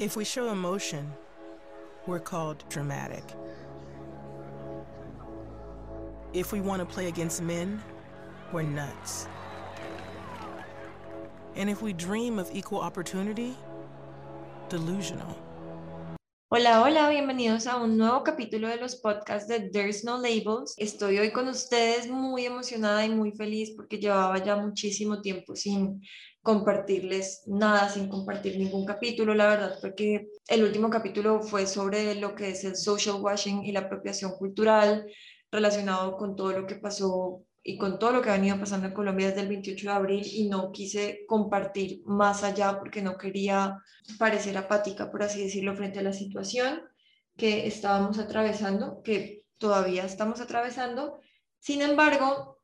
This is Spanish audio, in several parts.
If we show emotion, we're called dramatic. If we want to play against men, we're nuts. And if we dream of equal opportunity, delusional. Hola, hola, bienvenidos a un nuevo capítulo de los podcasts de There's No Labels. Estoy hoy con ustedes muy emocionada y muy feliz porque llevaba ya muchísimo tiempo sin compartirles nada, sin compartir ningún capítulo, la verdad, porque el último capítulo fue sobre lo que es el social washing y la apropiación cultural relacionado con todo lo que pasó y con todo lo que ha venido pasando en Colombia desde el 28 de abril y no quise compartir más allá porque no quería parecer apática, por así decirlo, frente a la situación que estábamos atravesando, que todavía estamos atravesando. Sin embargo,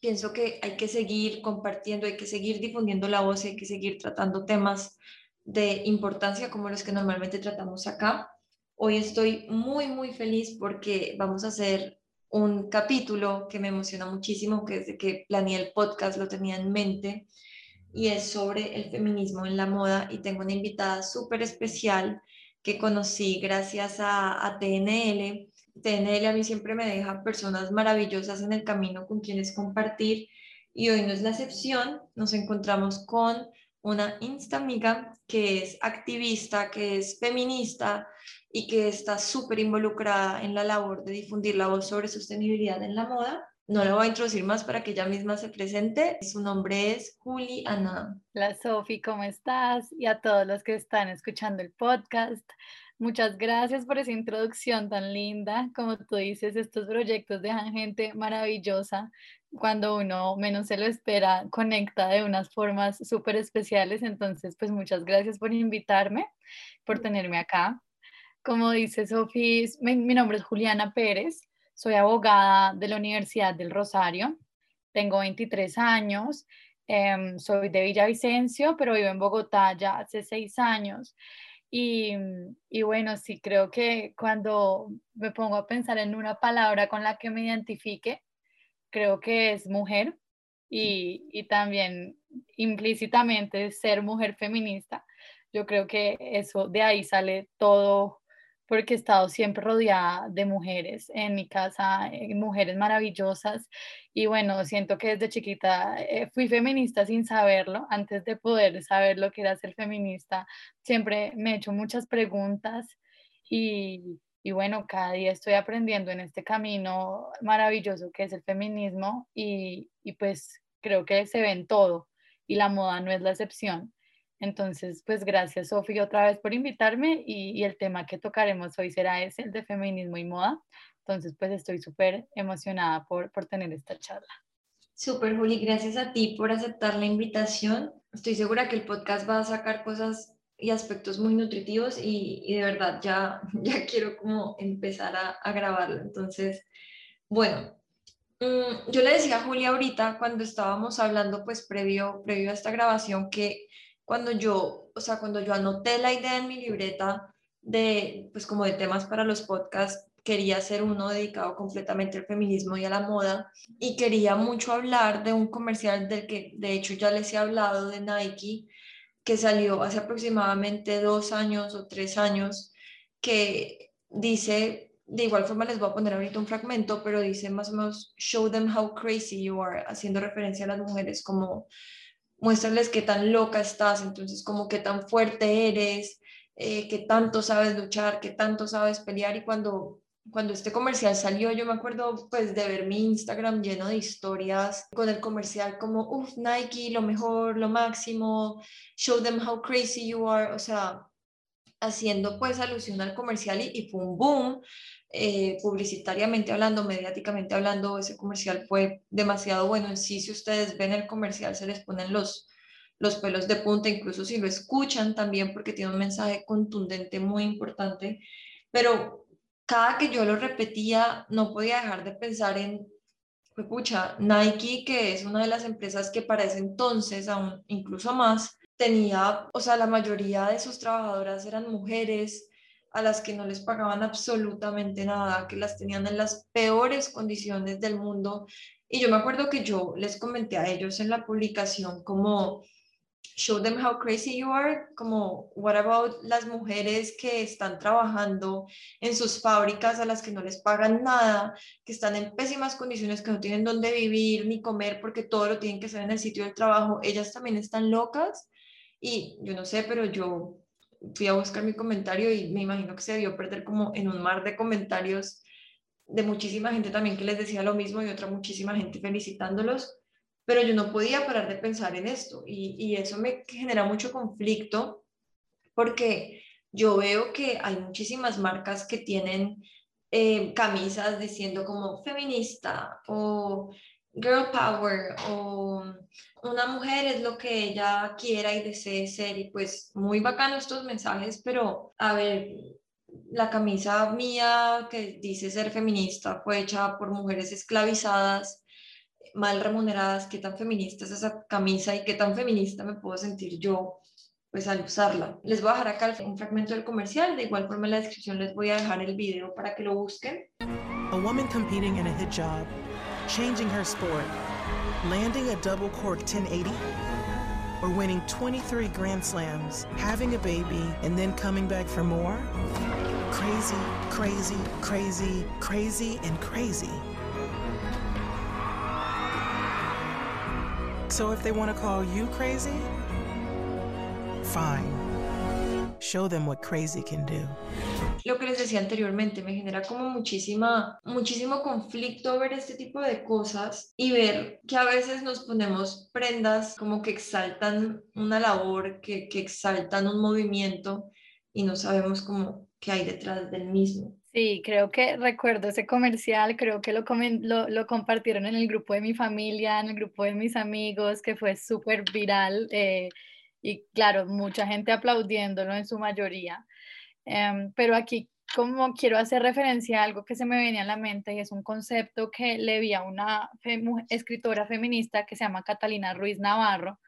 pienso que hay que seguir compartiendo, hay que seguir difundiendo la voz, hay que seguir tratando temas de importancia como los que normalmente tratamos acá. Hoy estoy muy, muy feliz porque vamos a hacer un capítulo que me emociona muchísimo, que desde que planeé el podcast lo tenía en mente, y es sobre el feminismo en la moda. Y tengo una invitada súper especial que conocí gracias a, a TNL. TNL a mí siempre me deja personas maravillosas en el camino con quienes compartir y hoy no es la excepción. Nos encontramos con una insta amiga que es activista, que es feminista y que está súper involucrada en la labor de difundir la voz sobre sostenibilidad en la moda. No la voy a introducir más para que ella misma se presente. Su nombre es Juli Ana. Hola Sofi, ¿cómo estás? Y a todos los que están escuchando el podcast. Muchas gracias por esa introducción tan linda. Como tú dices, estos proyectos dejan gente maravillosa. Cuando uno menos se lo espera, conecta de unas formas súper especiales. Entonces, pues muchas gracias por invitarme, por tenerme acá. Como dice Sofía, mi, nombre es Juliana Pérez, soy abogada de la Universidad del Rosario, tengo 23 años, em, soy de Villavicencio, pero vivo en Bogotá ya hace seis años. Y, y, bueno, sí creo que cuando me pongo a pensar en una palabra con la que me identifique, creo que es mujer y, y también implícitamente ser mujer feminista. Yo creo que eso de ahí sale todo porque he estado siempre rodeada de mujeres en mi casa, eh, mujeres maravillosas. Y bueno, siento que desde chiquita eh, fui feminista sin saberlo, antes de poder saber lo que era ser feminista. Siempre me he hecho muchas preguntas y, y bueno, cada día estoy aprendiendo en este camino maravilloso que es el feminismo y, y pues creo que se ve en todo y la moda no es la excepción. Entonces, pues gracias, Sofía, otra vez por invitarme y, el tema que tocaremos hoy será ese, el de feminismo y moda. Entonces, pues estoy súper emocionada por, por tener esta charla. Súper, Juli, gracias a ti por aceptar la invitación. Estoy segura que el podcast va a sacar cosas y aspectos muy nutritivos y, y de verdad ya, ya quiero como empezar a, a grabarlo. Entonces, bueno, mm, yo le decía a Julia ahorita cuando estábamos hablando pues previo, previo a esta grabación que cuando yo, o sea, cuando yo anoté la idea en mi libreta de, pues como de temas para los podcasts, quería hacer uno dedicado completamente al feminismo y a la moda y quería mucho hablar de un comercial del que de hecho ya les he hablado de Nike que salió hace aproximadamente dos años o tres años que dice, de igual forma les voy a poner ahorita un fragmento, pero dice más o menos, show them how crazy you are, haciendo referencia a las mujeres como muéstrales qué tan loca estás, entonces como qué tan fuerte eres, eh, qué tanto sabes luchar, qué tanto sabes pelear y cuando cuando este comercial salió, yo me acuerdo pues de ver mi Instagram lleno de historias con el comercial como, uff, Nike, lo mejor, lo máximo, show them how crazy you are, o sea, haciendo pues alusión al comercial y, y fue un boom, eh, publicitariamente hablando, mediáticamente hablando, ese comercial fue demasiado bueno en sí. Si ustedes ven el comercial, se les ponen los, los pelos de punta, incluso si lo escuchan también, porque tiene un mensaje contundente muy importante. Pero cada que yo lo repetía, no podía dejar de pensar en, escucha, Nike, que es una de las empresas que para ese entonces, aún incluso más, tenía, o sea, la mayoría de sus trabajadoras eran mujeres, a las que no les pagaban absolutamente nada, que las tenían en las peores condiciones del mundo. Y yo me acuerdo que yo les comenté a ellos en la publicación como, show them how crazy you are, como what about las mujeres que están trabajando en sus fábricas a las que no les pagan nada, que están en pésimas condiciones, que no tienen dónde vivir ni comer porque todo lo tienen que hacer en el sitio del trabajo, ellas también están locas y yo no sé, pero yo fui a buscar mi comentario y me imagino que se debió perder como en un mar de comentarios de muchísima gente también que les decía lo mismo y otra muchísima gente felicitándolos pero yo no podía parar de pensar en esto y, y eso me genera mucho conflicto porque yo veo que hay muchísimas marcas que tienen eh, camisas diciendo como feminista o girl power o una mujer es lo que ella quiera y desee ser y pues muy bacano estos mensajes, pero a ver, la camisa mía que dice ser feminista fue hecha por mujeres esclavizadas mal remuneradas, qué tan feminista es esa camisa y qué tan feminista me puedo sentir yo pues al usarla. Les voy a dejar acá un fragmento del comercial, de igual forma en la descripción les voy a dejar el video para que lo busquen. A woman competing in a changing her sport, landing a double cork 1080, or winning 23 Grand Slams, having a baby, and then coming back for more? Crazy, crazy, crazy, crazy, and crazy. So if they want to call you crazy, fine. Show them what crazy can do. Lo que les decía anteriormente, me genera como muchísima, muchísimo conflicto ver este tipo de cosas y ver que a veces nos ponemos prendas como que exaltan una labor, que, que exaltan un movimiento y no sabemos cómo qué hay detrás del mismo. Sí, creo que recuerdo ese comercial, creo que lo, lo, lo, compartieron en el grupo de mi familia, en el grupo de mis amigos, que fue súper viral eh, y claro, mucha gente aplaudiéndolo en su mayoría. Em, pero aquí como quiero hacer referencia a algo que se me venía a la mente y es un concepto que le vi a una escritora feminista que se llama Catalina Ruiz Navarro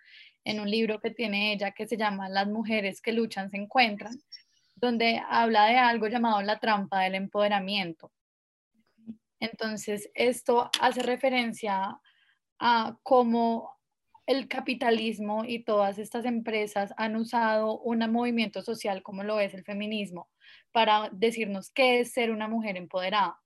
en un libro que tiene ella que se llama Las mujeres que luchan se encuentran donde habla de algo llamado la trampa del empoderamiento. Entonces, esto hace referencia a cómo el capitalismo y todas estas empresas han usado un movimiento social como lo es el feminismo para decirnos qué es ser una mujer empoderada.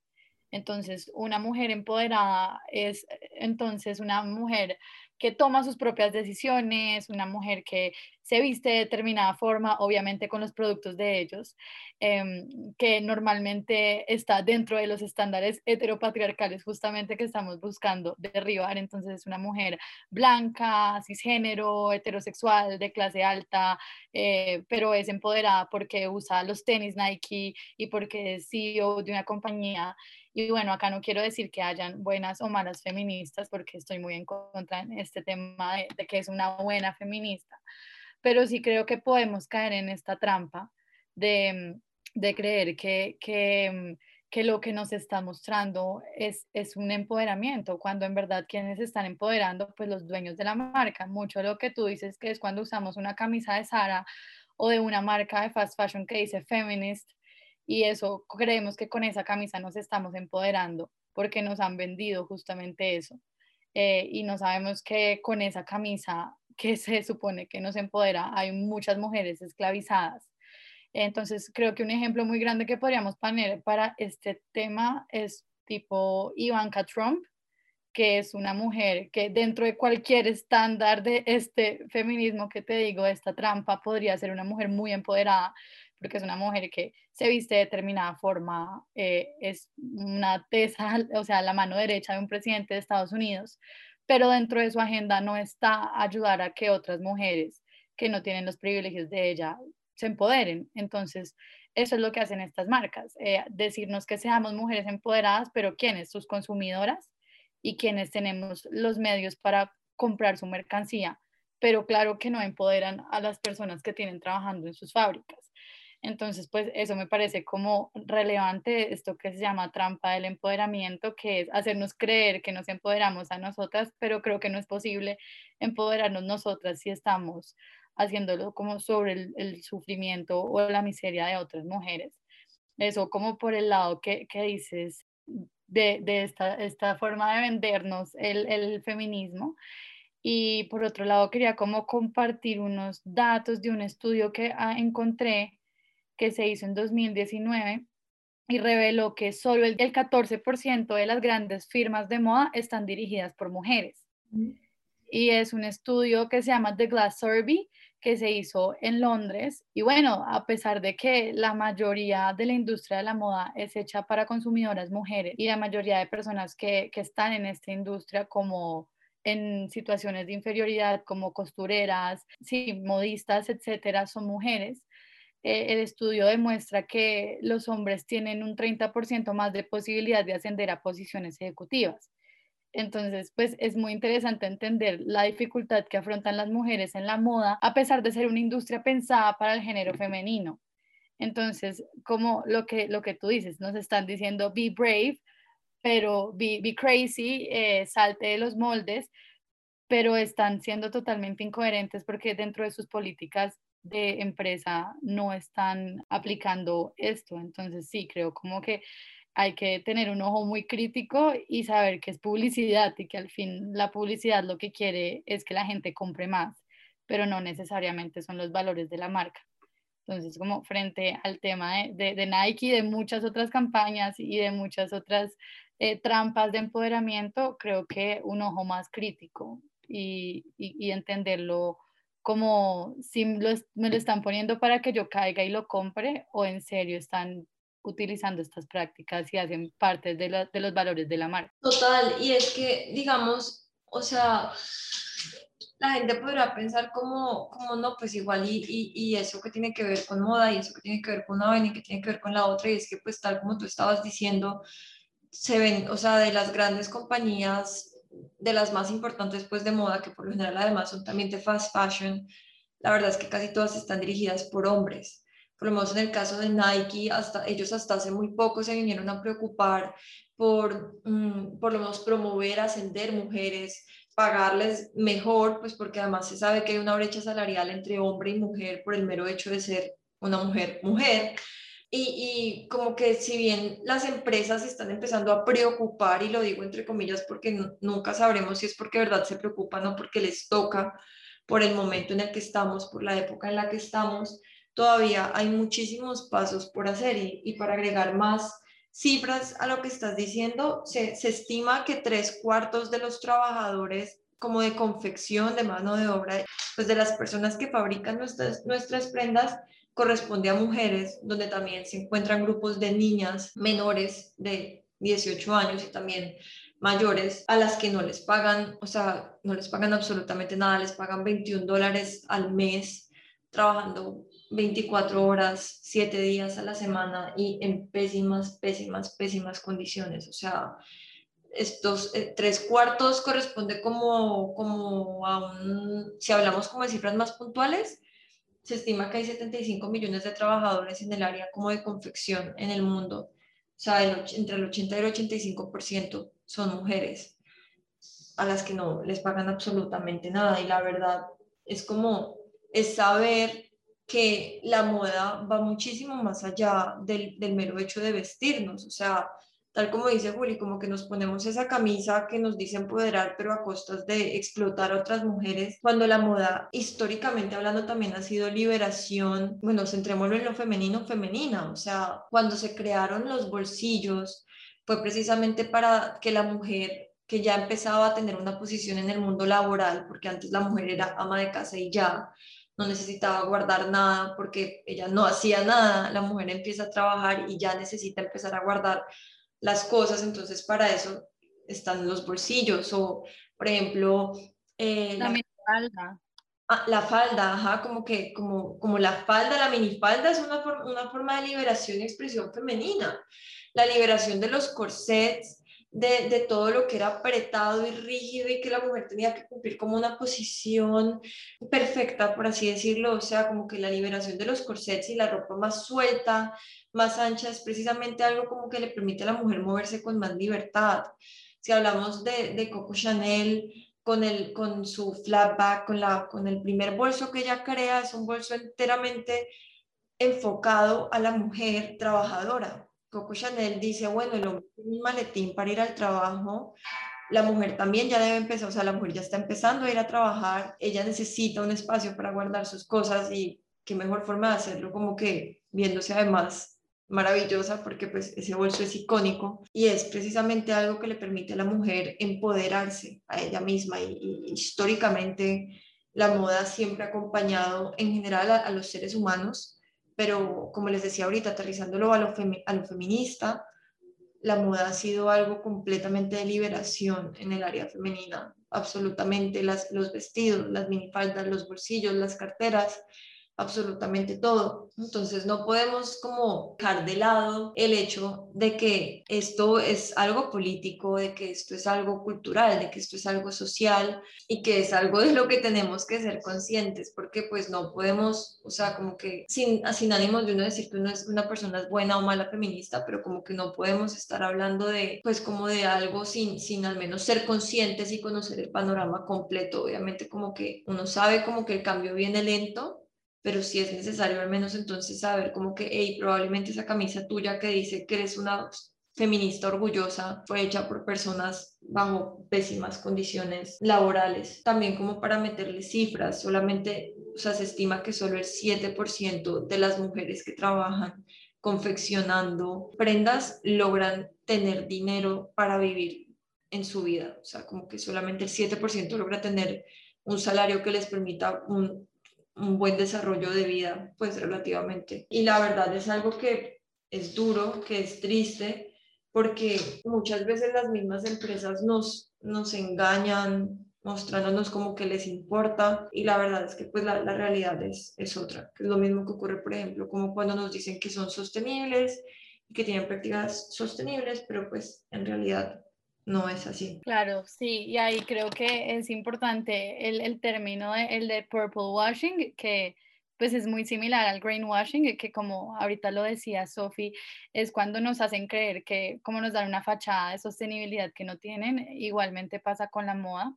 Entonces, una mujer empoderada es entonces una mujer que toma sus propias decisiones, una mujer que se viste de determinada forma, obviamente con los productos de ellos, em, que normalmente está dentro de los estándares heteropatriarcales justamente que estamos buscando derribar. Entonces es una mujer blanca, cisgénero, heterosexual, de clase alta, eh, pero es empoderada porque usa los tenis Nike y porque es CEO de una compañía y bueno, acá no quiero decir que hayan buenas o malas feministas, porque estoy muy en contra en este tema de, que es una buena feminista, pero sí creo que podemos caer en esta trampa de, de creer que, que, que, lo que nos está mostrando es, es un empoderamiento, cuando en verdad quienes están empoderando, pues los dueños de la marca. Mucho lo que tú dices que es cuando usamos una camisa de Sara o de una marca de fast fashion que dice feminist, y eso creemos que con esa camisa nos estamos empoderando porque nos han vendido justamente eso. Eh, y no sabemos que con esa camisa que se supone que nos empodera hay muchas mujeres esclavizadas. Entonces creo que un ejemplo muy grande que podríamos poner para este tema es tipo Ivanka Trump, que es una mujer que dentro de cualquier estándar de este feminismo que te digo, esta trampa, podría ser una mujer muy empoderada, porque es una mujer que se viste de determinada forma, eh, es una tesa, o sea, la mano derecha de un presidente de Estados Unidos, pero dentro de su agenda no está ayudar a que otras mujeres que no tienen los privilegios de ella se empoderen. Entonces, eso es lo que hacen estas marcas, eh, decirnos que seamos mujeres empoderadas, pero ¿quiénes? Sus consumidoras y quienes tenemos los medios para comprar su mercancía, pero claro que no empoderan a las personas que tienen trabajando en sus fábricas. Entonces, pues eso me parece como relevante, esto que se llama trampa del empoderamiento, que es hacernos creer que nos empoderamos a nosotras, pero creo que no es posible empoderarnos nosotras si estamos haciéndolo como sobre el, sufrimiento o la miseria de otras mujeres. Eso como por el lado que, que dices de, de esta, esta, forma de vendernos el, el feminismo. Y por otro lado, quería como compartir unos datos de un estudio que ah, encontré que se hizo en 2019 y reveló que solo el, 14% de las grandes firmas de moda están dirigidas por mujeres. Y es un estudio que se llama The Glass Survey, que se hizo en Londres. Y bueno, a pesar de que la mayoría de la industria de la moda es hecha para consumidoras mujeres y la mayoría de personas que, que están en esta industria como en situaciones de inferioridad como costureras, sí, modistas, etcétera, son mujeres. Eh, el estudio demuestra que los hombres tienen un 30% más de posibilidad de ascender a posiciones ejecutivas. Entonces, pues es muy interesante entender la dificultad que afrontan las mujeres en la moda, a pesar de ser una industria pensada para el género femenino. Entonces, como lo que, lo que tú dices, nos están diciendo be brave, pero be, crazy, eh, salte de los moldes, pero están siendo totalmente incoherentes porque dentro de sus políticas de empresa no están aplicando esto. Entonces, sí, creo como que hay que tener un ojo muy crítico y saber que es publicidad y que al fin la publicidad lo que quiere es que la gente compre más, pero no necesariamente son los valores de la marca. Entonces, como frente al tema de, de, Nike, de muchas otras campañas y de muchas otras eh, trampas de empoderamiento, creo que un ojo más crítico y, y, entenderlo como si me lo están poniendo para que yo caiga y lo compre o en serio están utilizando estas prácticas y hacen parte de, de los valores de la marca. Total, y es que, digamos, o sea, la gente podrá pensar como, como no, pues igual y, y, y, eso que tiene que ver con moda y eso que tiene que ver con una y que tiene que ver con la otra y es que pues tal como tú estabas diciendo, se ven, o sea, de las grandes compañías, de las más importantes pues de moda, que por lo general además son también de fast fashion, la verdad es que casi todas están dirigidas por hombres. Por lo menos en el caso de Nike, hasta, ellos hasta hace muy poco se vinieron a preocupar por, mm, por lo menos promover, ascender mujeres, pagarles mejor, pues porque además se sabe que hay una brecha salarial entre hombre y mujer por el mero hecho de ser una mujer mujer. Y, como que si bien las empresas están empezando a preocupar, y lo digo entre comillas porque nunca sabremos si es porque de verdad se preocupan o porque les toca por el momento en el que estamos, por la época en la que estamos, todavía hay muchísimos pasos por hacer. Y, para agregar más cifras a lo que estás diciendo, se, se estima que tres cuartos de los trabajadores como de confección, de mano de obra, pues de las personas que fabrican nuestras, nuestras prendas, corresponde a mujeres, donde también se encuentran grupos de niñas menores de 18 años y también mayores a las que no les pagan, o sea, no les pagan absolutamente nada, les pagan 21 dólares al mes trabajando 24 horas, 7 días a la semana y en pésimas, pésimas, pésimas condiciones. O sea, estos eh, tres cuartos corresponde como, como a un, si hablamos como de cifras más puntuales, se estima que hay 75 millones de trabajadores en el área como de confección en el mundo. O sea, entre el 80 y el 85% son mujeres a las que no les pagan absolutamente nada. Y la verdad es como, es saber que la moda va muchísimo más allá del, del mero hecho de vestirnos. O sea, tal como dice Juli, como que nos ponemos esa camisa que nos dice empoderar, pero a costas de explotar a otras mujeres, cuando la moda, históricamente hablando, también ha sido liberación, bueno, centrémoslo en lo femenino, femenina, o sea, cuando se crearon los bolsillos, fue precisamente para que la mujer que ya empezaba a tener una posición en el mundo laboral, porque antes la mujer era ama de casa y ya, no necesitaba guardar nada porque ella no hacía nada, la mujer empieza a trabajar y ya necesita empezar a guardar las cosas, entonces para eso están los bolsillos o, por ejemplo, eh, la, falda. Ah, la falda, ajá, como que como, como la falda, la minifalda es una, una forma de liberación y expresión femenina. La liberación de los corsets, de, de, todo lo que era apretado y rígido y que la mujer tenía que cumplir como una posición perfecta, por así decirlo, o sea, como que la liberación de los corsets y la ropa más suelta, más ancha, es precisamente algo como que le permite a la mujer moverse con más libertad. Si hablamos de, de Coco Chanel, con, el, con su flapback, con, la, con el primer bolso que ella crea, es un bolso enteramente enfocado a la mujer trabajadora. Coco Chanel dice, bueno, el hombre tiene un maletín para ir al trabajo, la mujer también ya debe empezar, o sea, la mujer ya está empezando a ir a trabajar, ella necesita un espacio para guardar sus cosas y qué mejor forma de hacerlo como que viéndose además maravillosa porque pues ese bolso es icónico y es precisamente algo que le permite a la mujer empoderarse a ella misma y, históricamente la moda siempre ha acompañado en general a, los seres humanos, pero como les decía ahorita, aterrizándolo a lo, a lo feminista, la moda ha sido algo completamente de liberación en el área femenina, absolutamente las, los vestidos, las minifaldas, los bolsillos, las carteras, absolutamente todo. Entonces no podemos como dejar de lado el hecho de que esto es algo político, de que esto es algo cultural, de que esto es algo social y que es algo de lo que tenemos que ser conscientes porque pues no podemos, o sea, como que sin, sin ánimos de uno decir que uno es una persona es buena o mala feminista, pero como que no podemos estar hablando de pues como de algo sin, sin al menos ser conscientes y conocer el panorama completo. Obviamente como que uno sabe como que el cambio viene lento pero si es necesario al menos entonces saber como que, hey, probablemente esa camisa tuya que dice que eres una feminista orgullosa fue hecha por personas bajo pésimas condiciones laborales. También como para meterle cifras, solamente, o sea, se estima que solo el 7% de las mujeres que trabajan confeccionando prendas logran tener dinero para vivir en su vida. O sea, como que solamente el 7% logra tener un salario que les permita un un buen desarrollo de vida, pues relativamente. Y la verdad es algo que es duro, que es triste, porque muchas veces las mismas empresas nos, nos engañan mostrándonos como que les importa y la verdad es que pues la, la realidad es, es otra, que es lo mismo que ocurre por ejemplo como cuando nos dicen que son sostenibles y que tienen prácticas sostenibles, pero pues en realidad no es así. Claro, sí, y ahí creo que es importante el, el término, de, el de purple washing, que pues es muy similar al greenwashing, que como ahorita lo decía Sophie, es cuando nos hacen creer que como nos dan una fachada de sostenibilidad que no tienen, igualmente pasa con la moda.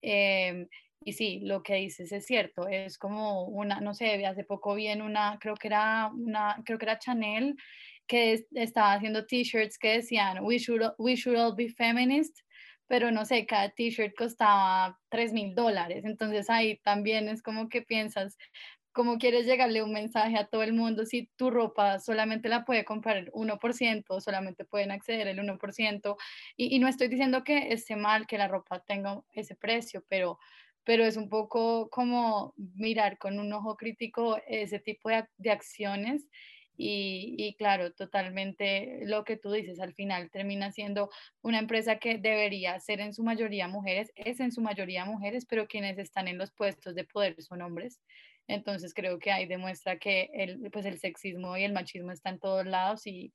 Em, y sí, lo que dices es cierto, es como una, no sé, hace poco vi en una, creo que era una, creo que era Chanel, que estaba haciendo t-shirts que decían, we should, we should all be feminist, pero no sé, cada t-shirt costaba 3 mil dólares. Entonces ahí también es como que piensas, ¿cómo quieres llegarle un mensaje a todo el mundo si tu ropa solamente la puede comprar el 1%, solamente pueden acceder el 1%? Y, y no estoy diciendo que esté mal que la ropa tenga ese precio, pero pero es un poco como mirar con un ojo crítico ese tipo de, de acciones y, claro, totalmente lo que tú dices, al final termina siendo una empresa que debería ser en su mayoría mujeres, es en su mayoría mujeres, pero quienes están en los puestos de poder son hombres. Entonces creo que ahí demuestra que el, pues el sexismo y el machismo están en todos lados y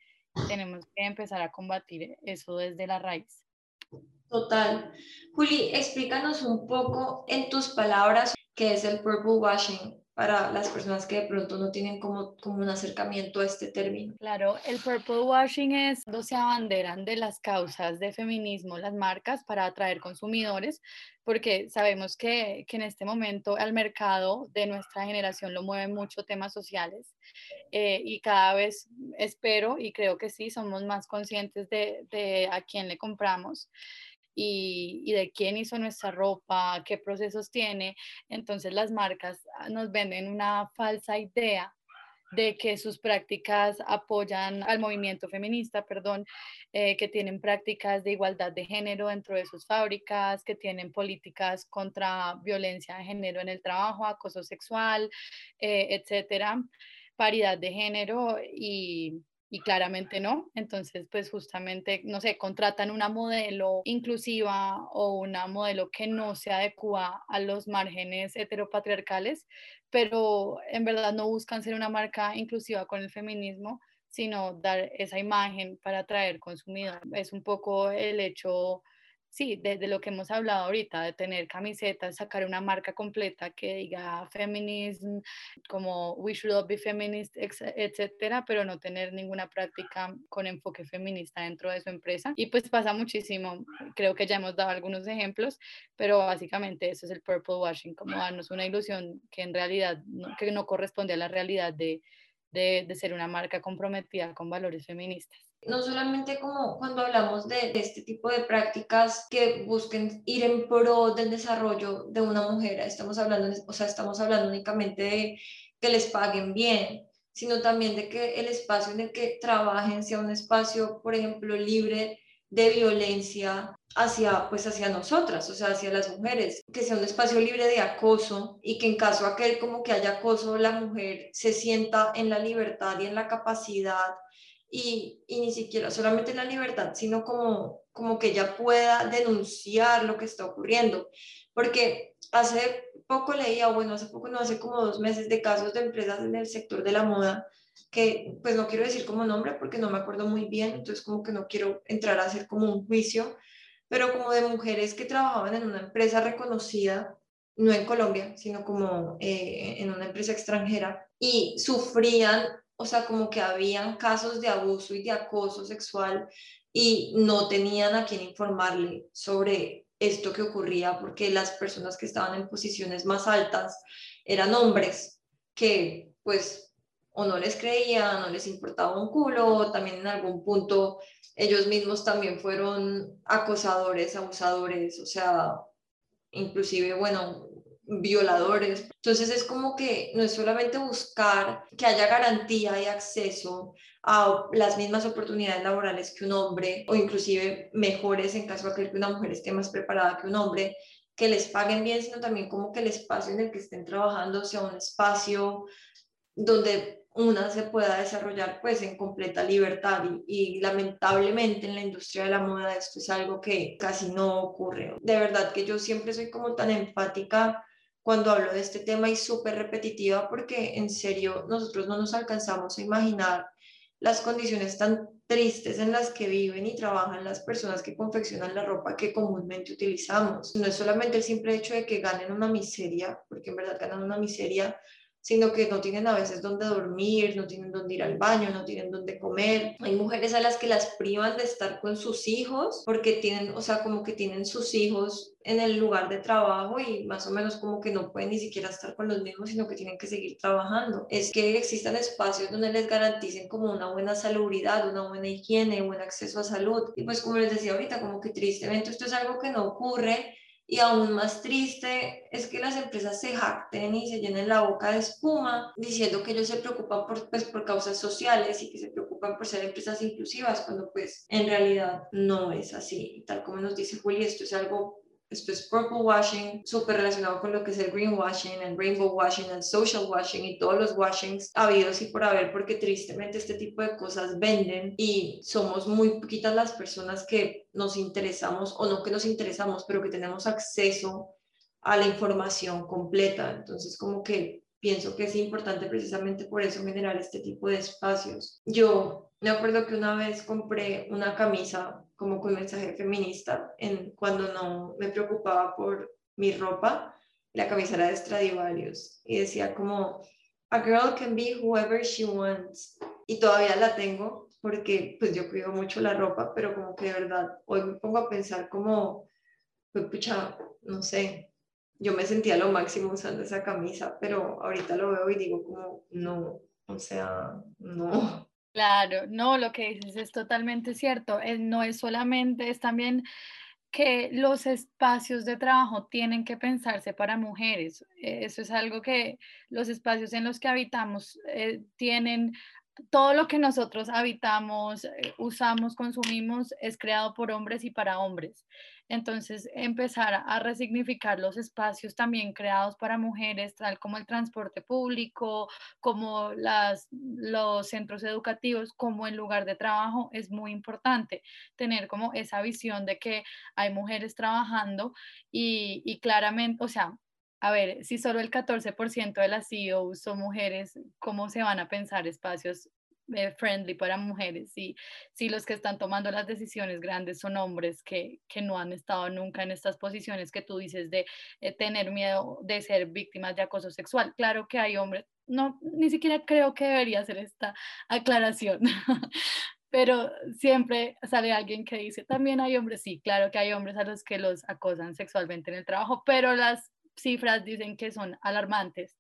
tenemos que empezar a combatir eso desde la raíz. Total. Juli, explícanos un poco en tus palabras qué es el purple washing para las personas que de pronto no tienen como, como un acercamiento a este término. Claro, el purple washing es cuando se abanderan de las causas de feminismo las marcas para atraer consumidores, porque sabemos que, que en este momento al mercado de nuestra generación lo mueven mucho temas sociales eh, y cada vez espero y creo que sí, somos más conscientes de, de a quién le compramos y, de quién hizo nuestra ropa, qué procesos tiene. Entonces las marcas ah, nos venden una falsa idea de que sus prácticas apoyan al movimiento feminista, perdón, eh, que tienen prácticas de igualdad de género dentro de sus fábricas, que tienen políticas contra violencia de género en el trabajo, acoso sexual, eh, etcétera, paridad de género y, y claramente no. Entonces, pues justamente, no sé, contratan una modelo inclusiva o una modelo que no se adecua a los márgenes heteropatriarcales, pero en verdad no buscan ser una marca inclusiva con el feminismo, sino dar esa imagen para atraer consumidores. Es un poco el hecho sí, desde lo que hemos hablado ahorita, de tener camisetas, sacar una marca completa que diga feminism, como we should all be feminist, etcétera, pero no tener ninguna práctica con enfoque feminista dentro de su empresa. Y pues pasa muchísimo, creo que ya hemos dado algunos ejemplos, pero básicamente eso es el purple washing, como darnos una ilusión que en realidad no, que no corresponde a la realidad de, de, ser una marca comprometida con valores feministas. No solamente como cuando hablamos de, este tipo de prácticas que busquen ir en pro del desarrollo de una mujer, estamos hablando, o sea, estamos hablando únicamente de que les paguen bien, sino también de que el espacio en el que trabajen sea un espacio, por ejemplo, libre de violencia hacia, pues hacia nosotras, o sea, hacia las mujeres, que sea un espacio libre de acoso y que en caso aquel como que haya acoso, la mujer se sienta en la libertad y en la capacidad y, y ni siquiera solamente en la libertad, sino como, como que ella pueda denunciar lo que está ocurriendo. Porque hace poco leía, bueno, hace poco no, hace como dos meses de casos de empresas en el sector de la moda que pues no quiero decir como nombre porque no me acuerdo muy bien, entonces como que no quiero entrar a hacer como un juicio, pero como de mujeres que trabajaban en una empresa reconocida, no en Colombia, sino como eh, en una empresa extranjera, y sufrían, o sea, como que habían casos de abuso y de acoso sexual y no tenían a quién informarle sobre esto que ocurría porque las personas que estaban en posiciones más altas eran hombres que pues o no les creían, no les importaba un culo, también en algún punto ellos mismos también fueron acosadores, abusadores, o sea, inclusive, bueno, violadores. Entonces es como que no es solamente buscar que haya garantía y acceso a las mismas oportunidades laborales que un hombre o inclusive mejores en caso de que una mujer esté más preparada que un hombre, que les paguen bien, sino también como que el espacio en el que estén trabajando sea un espacio donde una se pueda desarrollar pues en completa libertad y, lamentablemente en la industria de la moda esto es algo que casi no ocurre. De verdad que yo siempre soy como tan empática cuando hablo de este tema y súper repetitiva porque en serio nosotros no nos alcanzamos a imaginar las condiciones tan tristes en las que viven y trabajan las personas que confeccionan la ropa que comúnmente utilizamos. No es solamente el simple hecho de que ganen una miseria, porque en verdad ganan una miseria, sino que no tienen a veces dónde dormir, no tienen dónde ir al baño, no tienen dónde comer. Hay mujeres a las que las privan de estar con sus hijos porque tienen, o sea, como que tienen sus hijos en el lugar de trabajo y más o menos como que no pueden ni siquiera estar con los mismos, sino que tienen que seguir trabajando. Es que existan espacios donde les garanticen como una buena salubridad, una buena higiene, buen acceso a salud. Y pues como les decía ahorita, como que tristemente esto es algo que no ocurre y aún más triste es que las empresas se jacten y se llenen la boca de espuma diciendo que ellos se preocupan por, pues, por causas sociales y que se preocupan por ser empresas inclusivas, cuando pues en realidad no es así. Tal como nos dice Juli, esto es algo esto es purple washing, súper relacionado con lo que es el green washing, el rainbow washing, el social washing y todos los washings habidos y por haber, porque tristemente este tipo de cosas venden y somos muy poquitas las personas que nos interesamos o no que nos interesamos, pero que tenemos acceso a la información completa. Entonces, como que pienso que es importante precisamente por eso generar este tipo de espacios. Yo me acuerdo que una vez compré una camisa como con mensaje feminista en, cuando no me preocupaba por mi ropa. La camisa era de Stradivarius y decía como, a girl can be whoever she wants. Y todavía la tengo porque pues yo cuido mucho la ropa, pero como que de verdad hoy me pongo a pensar como, pues pucha, no sé, yo me sentía lo máximo usando esa camisa, pero ahorita lo veo y digo como, no, o sea, no. Claro, no, lo que dices es totalmente cierto. Eh, no es solamente, es también que los espacios de trabajo tienen que pensarse para mujeres. Eso es algo que los espacios en los que habitamos eh, tienen todo lo que nosotros habitamos, eh, usamos, consumimos, es creado por hombres y para hombres. Entonces, empezar a resignificar los espacios también creados para mujeres, tal como el transporte público, como las, los centros educativos, como el lugar de trabajo, es muy importante. Tener como esa visión de que hay mujeres trabajando y, y claramente, o sea, a ver, si solo el 14% de las CEOs son mujeres, ¿cómo se van a pensar espacios friendly para mujeres? Si, si los que están tomando las decisiones grandes son hombres que, que no han estado nunca en estas posiciones que tú dices de eh, tener miedo de ser víctimas de acoso sexual. Claro que hay hombres, no, ni siquiera creo que debería hacer esta aclaración. pero siempre sale alguien que dice, también hay hombres, sí, claro que hay hombres a los que los acosan sexualmente en el trabajo, pero las cifras dicen que son alarmantes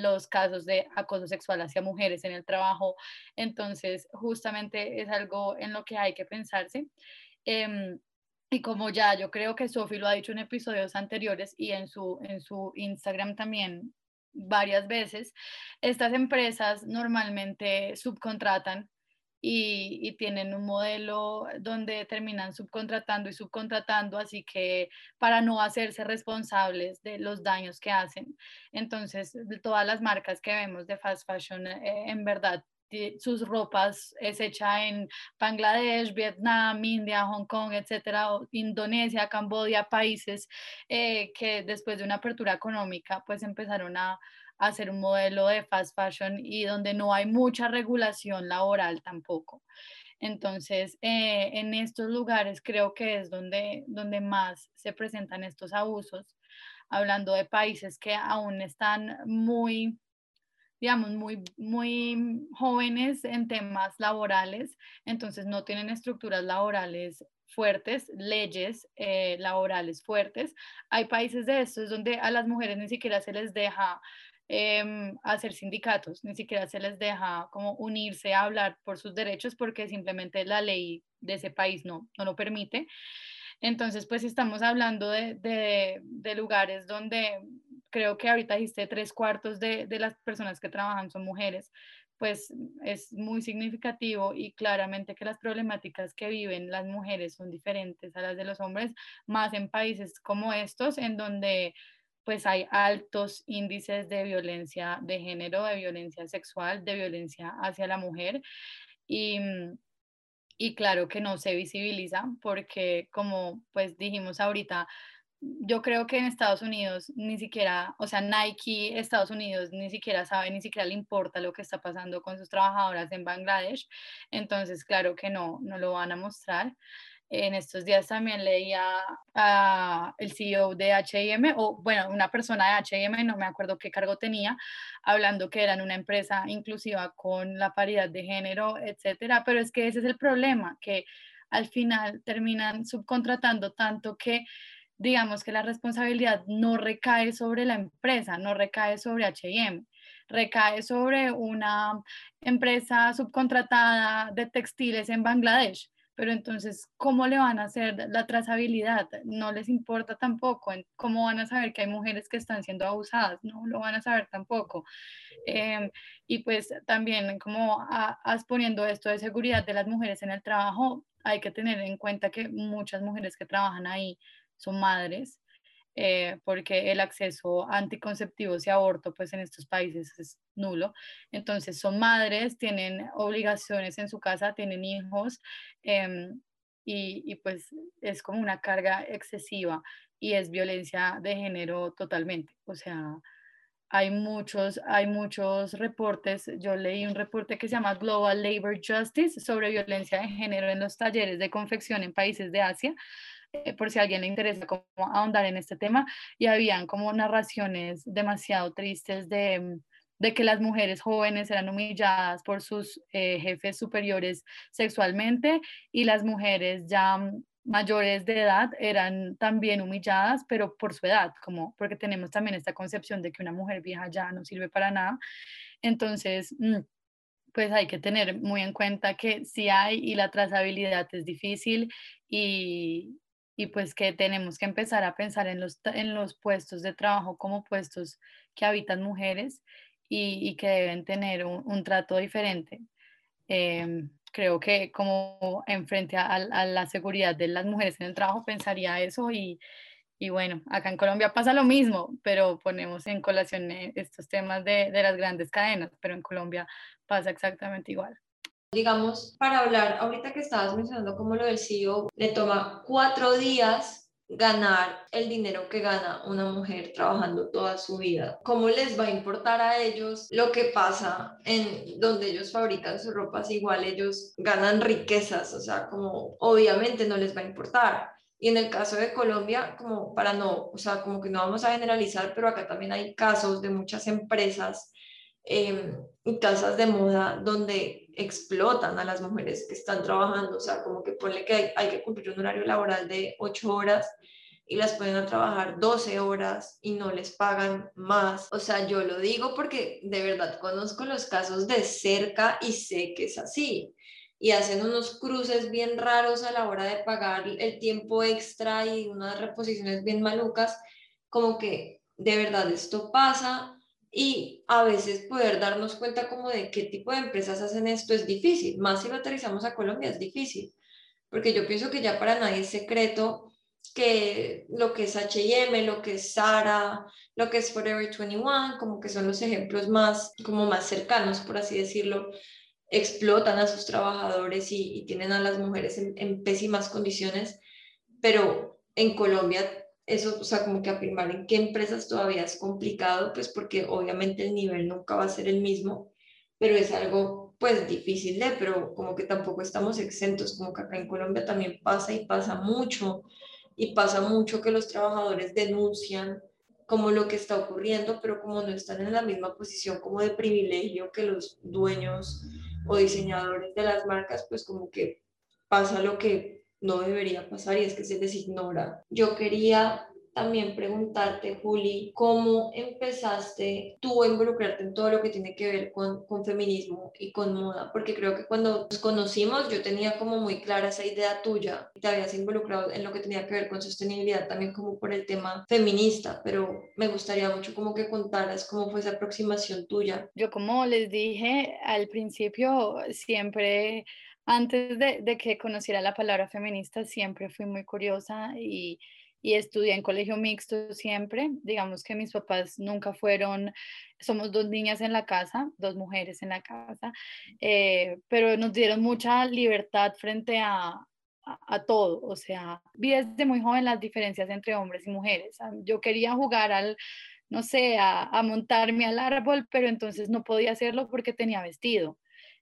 los casos de acoso sexual hacia mujeres en el trabajo. Entonces, justamente es algo en lo que hay que pensarse. Em, y como ya yo creo que Sofi lo ha dicho en episodios anteriores y en su, en su Instagram también varias veces, estas empresas normalmente subcontratan y, tienen un modelo donde terminan subcontratando y subcontratando, así que para no hacerse responsables de los daños que hacen. Entonces, todas las marcas que vemos de fast fashion, eh, en verdad, sus ropas es hecha en Bangladesh, Vietnam, India, Hong Kong, etcétera, Indonesia, Camboya, países eh, que después de una apertura económica, pues empezaron a, hacer un modelo de fast fashion y donde no hay mucha regulación laboral tampoco. Entonces, eh, en estos lugares creo que es donde, donde más se presentan estos abusos, hablando de países que aún están muy, digamos, muy, muy jóvenes en temas laborales, entonces no tienen estructuras laborales fuertes, leyes eh, laborales fuertes. Hay países de estos donde a las mujeres ni siquiera se les deja eh, hacer sindicatos, ni siquiera se les deja como unirse a hablar por sus derechos porque simplemente la ley de ese país no, no lo permite. Entonces, pues estamos hablando de, de, lugares donde creo que ahorita dijiste tres cuartos de, de las personas que trabajan son mujeres, pues es muy significativo y claramente que las problemáticas que viven las mujeres son diferentes a las de los hombres, más en países como estos, en donde pues hay altos índices de violencia de género, de violencia sexual, de violencia hacia la mujer. Y, mm, y claro que no se visibiliza porque como pues dijimos ahorita, yo creo que en Estados Unidos ni siquiera, o sea, Nike, Estados Unidos ni siquiera sabe, ni siquiera le importa lo que está pasando con sus trabajadoras en Bangladesh. Entonces, claro que no, no lo van a mostrar. En estos días también leía a el CEO de HM, o bueno, una persona de HM, no me acuerdo qué cargo tenía, hablando que eran una empresa inclusiva con la paridad de género, etcétera. Pero es que ese es el problema, que al final terminan subcontratando tanto que digamos que la responsabilidad no recae sobre la empresa, no recae sobre HM, recae sobre una empresa subcontratada de textiles en Bangladesh pero entonces, ¿cómo le van a hacer la trazabilidad? No les importa tampoco. ¿Cómo van a saber que hay mujeres que están siendo abusadas? No lo van a saber tampoco. Em, y pues también como poniendo esto de seguridad de las mujeres en el trabajo, hay que tener en cuenta que muchas mujeres que trabajan ahí son madres eh, porque el acceso a anticonceptivos y aborto pues en estos países es nulo. Entonces son madres, tienen obligaciones en su casa, tienen hijos em, y, y, pues es como una carga excesiva y es violencia de género totalmente. O sea, hay muchos, hay muchos reportes. Yo leí un reporte que se llama Global Labor Justice sobre violencia de género en los talleres de confección en países de Asia eh, por si a alguien le interesa como ahondar en este tema, y habían como narraciones demasiado tristes de, de que las mujeres jóvenes eran humilladas por sus eh, jefes superiores sexualmente y las mujeres ya mayores de edad eran también humilladas, pero por su edad, como porque tenemos también esta concepción de que una mujer vieja ya no sirve para nada. Entonces, mm, pues hay que tener muy en cuenta que sí hay y la trazabilidad es difícil y, y pues que tenemos que empezar a pensar en los, en los puestos de trabajo como puestos que habitan mujeres y, que deben tener un, trato diferente. Em, creo que como en frente a, la seguridad de las mujeres en el trabajo pensaría eso y, y, bueno, acá en Colombia pasa lo mismo, pero ponemos en colación eh, estos temas de, de las grandes cadenas, pero en Colombia pasa exactamente igual digamos, para hablar, ahorita que estabas mencionando como lo del CEO, le toma cuatro días ganar el dinero que gana una mujer trabajando toda su vida. ¿Cómo les va a importar a ellos lo que pasa en donde ellos fabrican sus ropas? Igual ellos ganan riquezas, o sea, como obviamente no les va a importar. Y en el caso de Colombia, como para no, o sea, como que no vamos a generalizar, pero acá también hay casos de muchas empresas eh, y casas de moda donde explotan a las mujeres que están trabajando, o sea, como que ponle que hay, que cumplir un horario laboral de ocho horas y las ponen a trabajar 12 horas y no les pagan más. O sea, yo lo digo porque de verdad conozco los casos de cerca y sé que es así. Y hacen unos cruces bien raros a la hora de pagar el tiempo extra y unas reposiciones bien malucas, como que de verdad esto pasa y a veces poder darnos cuenta como de qué tipo de empresas hacen esto es difícil, más si lo aterrizamos a Colombia es difícil, porque yo pienso que ya para nadie es secreto que lo que es H&M, lo que es Zara, lo que es Forever 21, como que son los ejemplos más, como más cercanos, por así decirlo, explotan a sus trabajadores y, tienen a las mujeres en, pésimas condiciones, pero en Colombia eso, o sea, como que afirmar en qué empresas todavía es complicado, pues porque obviamente el nivel nunca va a ser el mismo, pero es algo pues difícil de, pero como que tampoco estamos exentos, como que acá en Colombia también pasa y pasa mucho y pasa mucho que los trabajadores denuncian como lo que está ocurriendo, pero como no están en la misma posición como de privilegio que los dueños o diseñadores de las marcas, pues como que pasa lo que no debería pasar y es que se les ignora. Yo quería también preguntarte, Juli, ¿cómo empezaste tú a involucrarte en todo lo que tiene que ver con, con feminismo y con moda? Porque creo que cuando nos conocimos yo tenía como muy clara esa idea tuya y te habías involucrado en lo que tenía que ver con sostenibilidad también como por el tema feminista, pero me gustaría mucho como que contaras cómo fue esa aproximación tuya. Yo como les dije al principio, siempre antes de, que conociera la palabra feminista, siempre fui muy curiosa y y estudié en colegio mixto siempre. Digamos que mis papás nunca fueron, somos dos niñas en la casa, dos mujeres en la casa, eh, pero nos dieron mucha libertad frente a, a, todo. O sea, vi desde muy joven las diferencias entre hombres y mujeres. Ah, yo quería jugar al, no sé, a, a montarme al árbol, pero entonces no podía hacerlo porque tenía vestido.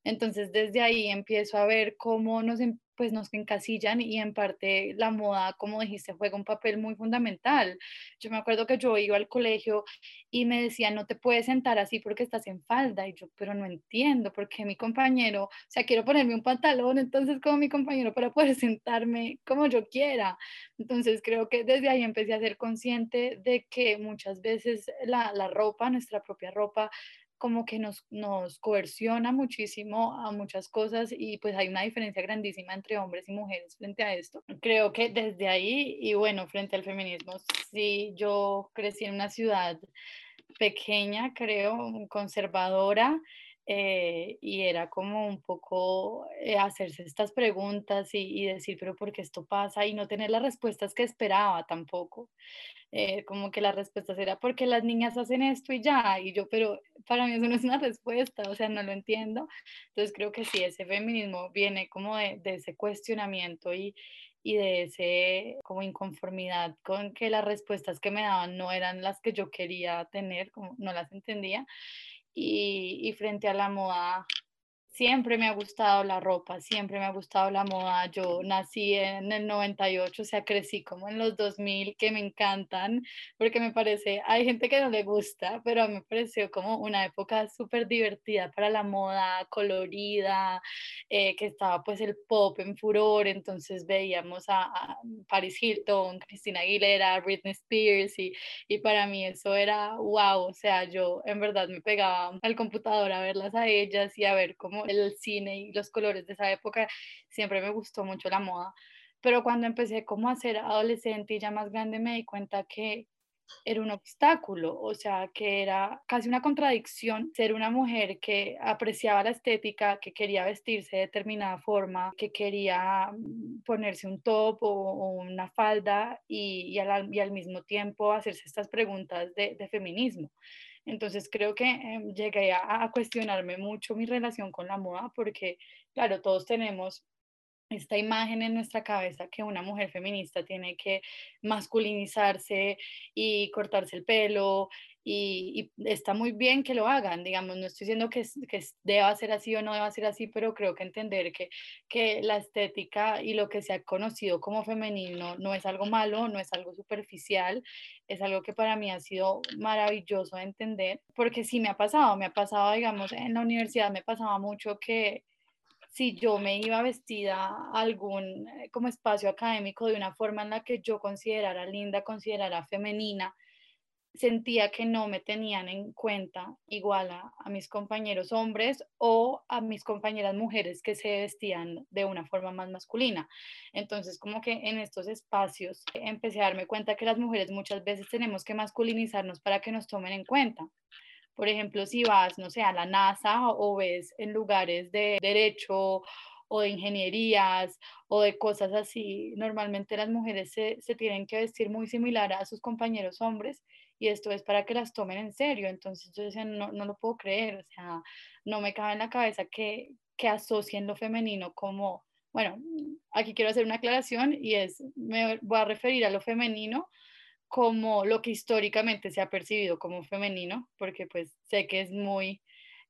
Entonces desde ahí empiezo a ver cómo nos, pues nos encasillan y en parte la moda, como dijiste, juega un papel muy fundamental. Yo me acuerdo que yo iba al colegio y me decían, no te puedes sentar así porque estás en falda. Y yo, pero no entiendo, porque mi compañero, o sea, quiero ponerme un pantalón, entonces como mi compañero para poder sentarme como yo quiera. Entonces creo que desde ahí empecé a ser consciente de que muchas veces la, la ropa, nuestra propia ropa, como que nos, nos coerciona muchísimo a muchas cosas y pues hay una diferencia grandísima entre hombres y mujeres frente a esto. Creo que desde ahí y bueno, frente al feminismo, sí, yo crecí en una ciudad pequeña, creo, conservadora, eh, y era como un poco eh, hacerse estas preguntas y, decir, pero ¿por qué esto pasa? Y no tener las respuestas que esperaba tampoco. Eh, como que la respuesta era porque las niñas hacen esto y ya, y yo, pero para mí eso no es una respuesta, o sea, no lo entiendo. Entonces creo que sí, ese feminismo viene como de, de ese cuestionamiento y, y de ese como inconformidad con que las respuestas que me daban no eran las que yo quería tener, como no las entendía. Y, y frente a la moda, Siempre me ha gustado la ropa, siempre me ha gustado la moda. Yo nací en el 98, o sea, crecí como en los 2000, que me encantan, porque me parece, hay gente que no le gusta, pero a mí me pareció como una época súper divertida para la moda, colorida, eh, que estaba pues el pop en furor, entonces veíamos a, Paris Hilton, Cristina Aguilera, Britney Spears, y, y para mí eso era wow, o sea, yo en verdad me pegaba al computador a verlas a ellas y a ver cómo el cine y los colores de esa época, siempre me gustó mucho la moda. Pero cuando empecé como a ser adolescente y ya más grande me di cuenta que era un obstáculo, o sea, que era casi una contradicción ser una mujer que apreciaba la estética, que quería vestirse de determinada forma, que quería mm, ponerse un top o, una falda y, al, y, al, mismo tiempo hacerse estas preguntas de, de feminismo. Entonces creo que em, llegué a, cuestionarme mucho mi relación con la moda porque, claro, todos tenemos esta imagen en nuestra cabeza que una mujer feminista tiene que masculinizarse y cortarse el pelo y, está muy bien que lo hagan, digamos, no estoy diciendo que, que, deba ser así o no deba ser así, pero creo que entender que, que la estética y lo que se ha conocido como femenino no es algo malo, no es algo superficial, es algo que para mí ha sido maravilloso de entender, porque sí me ha pasado, me ha pasado, digamos, en la universidad me pasaba mucho que si yo me iba vestida a algún eh, como espacio académico de una forma en la que yo considerara linda, considerara femenina, sentía que no me tenían en cuenta igual a, mis compañeros hombres o a mis compañeras mujeres que se vestían de una forma más masculina. Entonces, como que en estos espacios empecé a darme cuenta que las mujeres muchas veces tenemos que masculinizarnos para que nos tomen en cuenta. Por ejemplo, si vas, no sé, a la NASA o ves en lugares de derecho o de ingenierías o de cosas así, normalmente las mujeres se, se tienen que vestir muy similar a sus compañeros hombres y esto es para que las tomen en serio. Entonces yo decía, no, no lo puedo creer, o sea, no me cabe en la cabeza que, que asocien lo femenino como, bueno, aquí quiero hacer una aclaración y es, me voy a referir a lo femenino como lo que históricamente se ha percibido como femenino, porque pues sé que es muy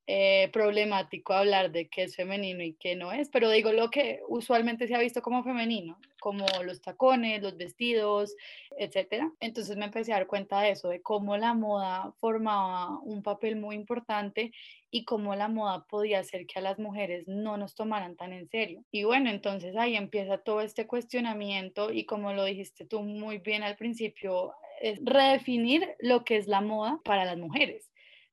eh, problemático hablar de qué es femenino y qué no es, pero digo lo que usualmente se ha visto como femenino, como los tacones, los vestidos, etcétera. Entonces me empecé a dar cuenta de eso, de cómo la moda formaba un papel muy importante y cómo la moda podía hacer que a las mujeres no nos tomaran tan en serio. Y bueno, entonces ahí empieza todo este cuestionamiento y como lo dijiste tú muy bien al principio, es redefinir lo que es la moda para las mujeres